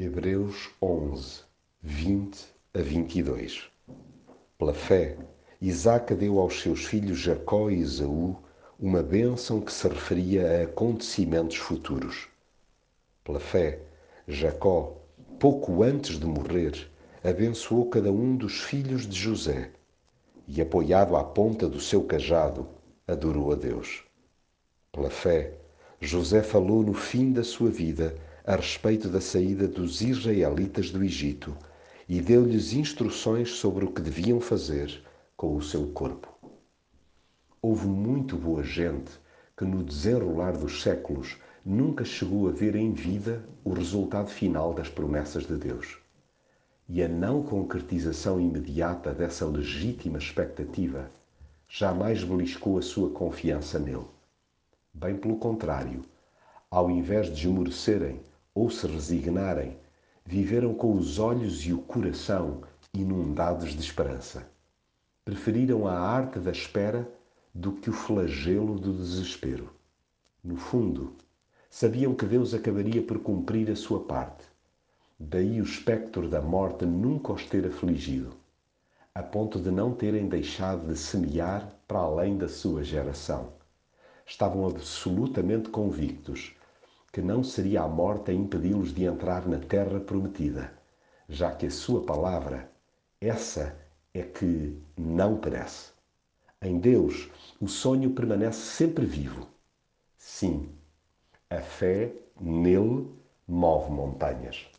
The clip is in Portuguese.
Hebreus 11, 20 a 22 Pela fé, Isaac deu aos seus filhos Jacó e Esaú uma bênção que se referia a acontecimentos futuros. Pela fé, Jacó, pouco antes de morrer, abençoou cada um dos filhos de José e, apoiado à ponta do seu cajado, adorou a Deus. Pela fé, José falou no fim da sua vida a respeito da saída dos israelitas do Egito e deu-lhes instruções sobre o que deviam fazer com o seu corpo. Houve muito boa gente que, no desenrolar dos séculos, nunca chegou a ver em vida o resultado final das promessas de Deus. E a não concretização imediata dessa legítima expectativa jamais beliscou a sua confiança nele. Bem pelo contrário, ao invés de esmorecerem ou se resignarem, viveram com os olhos e o coração inundados de esperança. Preferiram a arte da espera do que o flagelo do desespero. No fundo, sabiam que Deus acabaria por cumprir a sua parte. Daí o espectro da morte nunca os ter afligido, a ponto de não terem deixado de semear para além da sua geração. Estavam absolutamente convictos que não seria a morte a impedi-los de entrar na terra prometida, já que a sua palavra, essa é que não perece. Em Deus, o sonho permanece sempre vivo. Sim, a fé nele move montanhas.